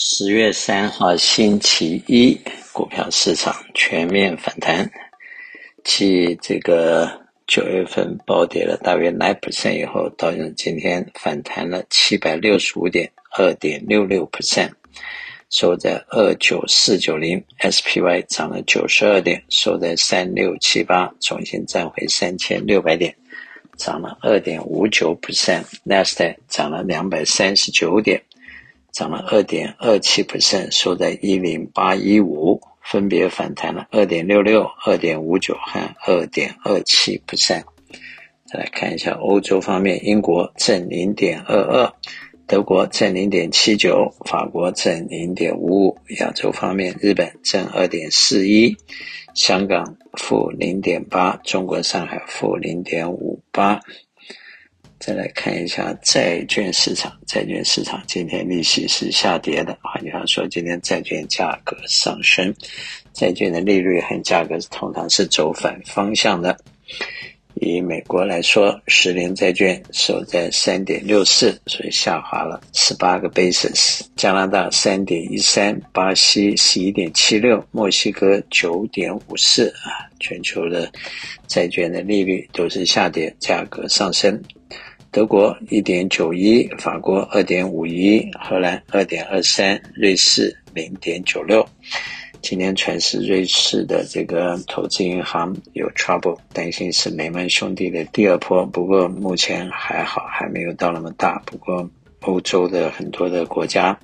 十月三号星期一，股票市场全面反弹，继这个九月份暴跌了大约 nine percent 以后，到今天反弹了七百六十五点，二点六六 percent，收在二九四九零，SPY 涨了九十二点，收在三六七八，重新站回三千六百点，涨了二点五九 percent，Nasdaq 涨了两百三十九点。涨了二点二七不善收在一零八一五，分别反弹了二点六六、二点五九和二点二七不善。再来看一下欧洲方面，英国正零点二二，德国正零点七九，法国正零点五五。亚洲方面，日本正二点四一，香港负零点八，中国上海负零点五八。再来看一下债券市场，债券市场今天利息是下跌的，换句话说，今天债券价格上升，债券的利率和价格通常是走反方向的。以美国来说，十年债券守在三点六四，所以下滑了十八个 basis。加拿大三点一三，巴西十一点七六，墨西哥九点五四啊，全球的债券的利率都是下跌，价格上升。德国一点九一，法国二点五一，荷兰二点二三，瑞士零点九六。今天传是瑞士的这个投资银行有 trouble，担心是雷曼兄弟的第二波，不过目前还好，还没有到那么大。不过欧洲的很多的国家，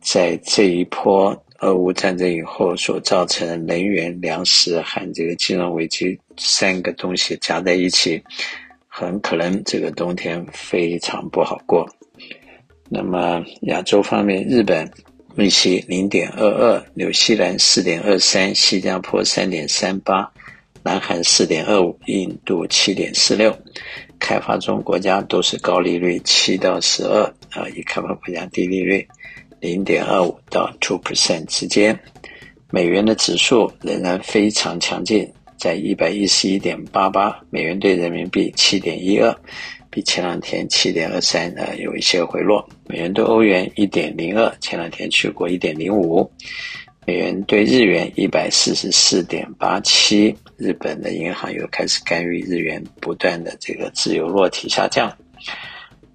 在这一波俄乌战争以后所造成的能源、粮食和这个金融危机三个东西加在一起。很可能这个冬天非常不好过。那么亚洲方面，日本利息零点二二，纽西兰四点二三，新加坡三点三八，南韩四点二五，印度七点四六。开发中国家都是高利率七到十二啊，以开发国家低利率零点二五到 two percent 之间。美元的指数仍然非常强劲。在一百一十一点八八美元兑人民币七点一二，比前两天七点二三呃有一些回落。美元兑欧元一点零二，前两天去过一点零五。美元兑日元一百四十四点八七，日本的银行又开始干预日元不断的这个自由落体下降。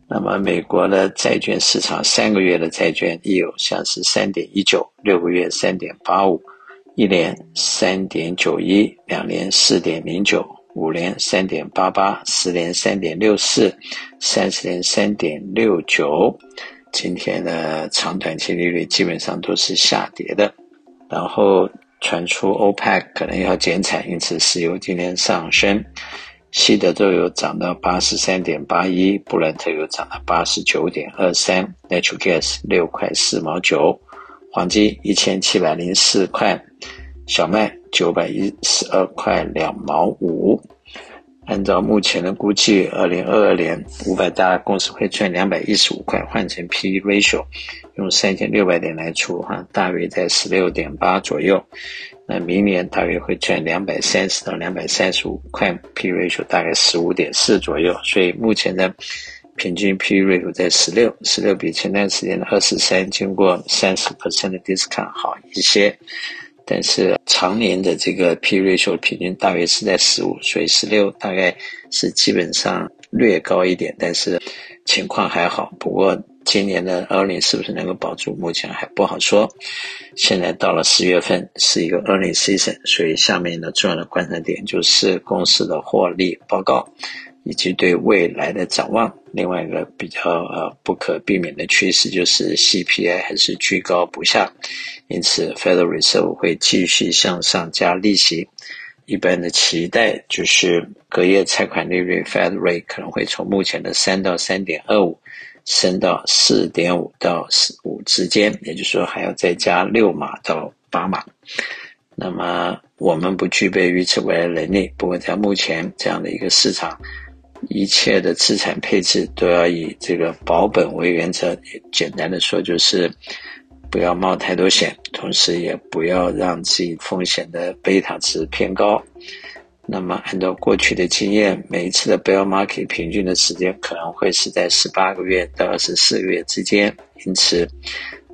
那么美国的债券市场三个月的债券 yield 像是三点一九，六个月三点八五。一年三点九一，两年四点零九，五年三点八八，十年三点六四，三十年三点六九。今天的长短期利率基本上都是下跌的。然后传出 OPEC 可能要减产，因此石油今天上升。西德州油涨到八十三点八一，布兰特油涨到八十九点二三，Natural Gas 六块四毛九。黄金一千七百零四块，小麦九百一十二块两毛五。按照目前的估计，二零二二年五百大公司会赚两百一十五块，换成 P/E ratio，用三千六百点来除哈，大约在十六点八左右。那明年大约会赚两百三十到两百三十五块，P/E ratio 大概十五点四左右。所以目前的。平均 P/E ratio 在十六，十六比前段时间的二十三，经过三十 percent 的 discount 好一些，但是常年的这个 P/E ratio 平均大约是在十五，所以十六大概是基本上略高一点，但是情况还好。不过今年的 earnings 是不是能够保住，目前还不好说。现在到了十月份是一个 earnings season，所以下面的重要的观察点就是公司的获利报告。以及对未来的展望，另外一个比较呃不可避免的趋势就是 CPI 还是居高不下，因此 Federal Reserve 会继续向上加利息。一般的期待就是隔夜拆款利率 Fed Rate 可能会从目前的三到三点二五升到四点五到五之间，也就是说还要再加六码到八码。那么我们不具备预测未来能力，不过在目前这样的一个市场。一切的资产配置都要以这个保本为原则。简单的说，就是不要冒太多险，同时也不要让自己风险的贝塔值偏高。那么，按照过去的经验，每一次的 bear market 平均的时间可能会是在十八个月到二十四个月之间。因此，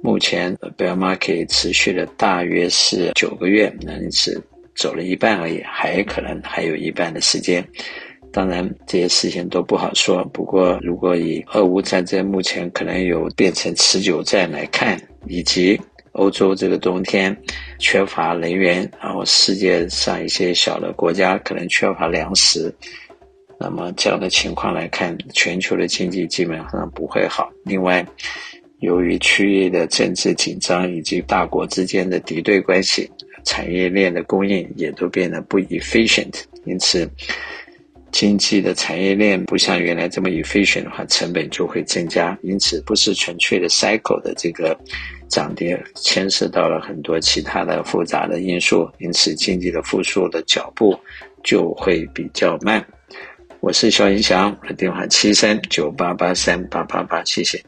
目前 bear market 持续了大约是九个月，那因此走了一半而已，还可能还有一半的时间。当然，这些事情都不好说。不过，如果以俄乌战争目前可能有变成持久战来看，以及欧洲这个冬天缺乏能源，然后世界上一些小的国家可能缺乏粮食，那么这样的情况来看，全球的经济基本上不会好。另外，由于区域的政治紧张以及大国之间的敌对关系，产业链的供应也都变得不 efficient，因此。经济的产业链不像原来这么 efficient 的话，成本就会增加，因此不是纯粹的 cycle 的这个涨跌，牵涉到了很多其他的复杂的因素，因此经济的复苏的脚步就会比较慢。我是肖云祥，我的电话七三九八八三八八八，谢谢。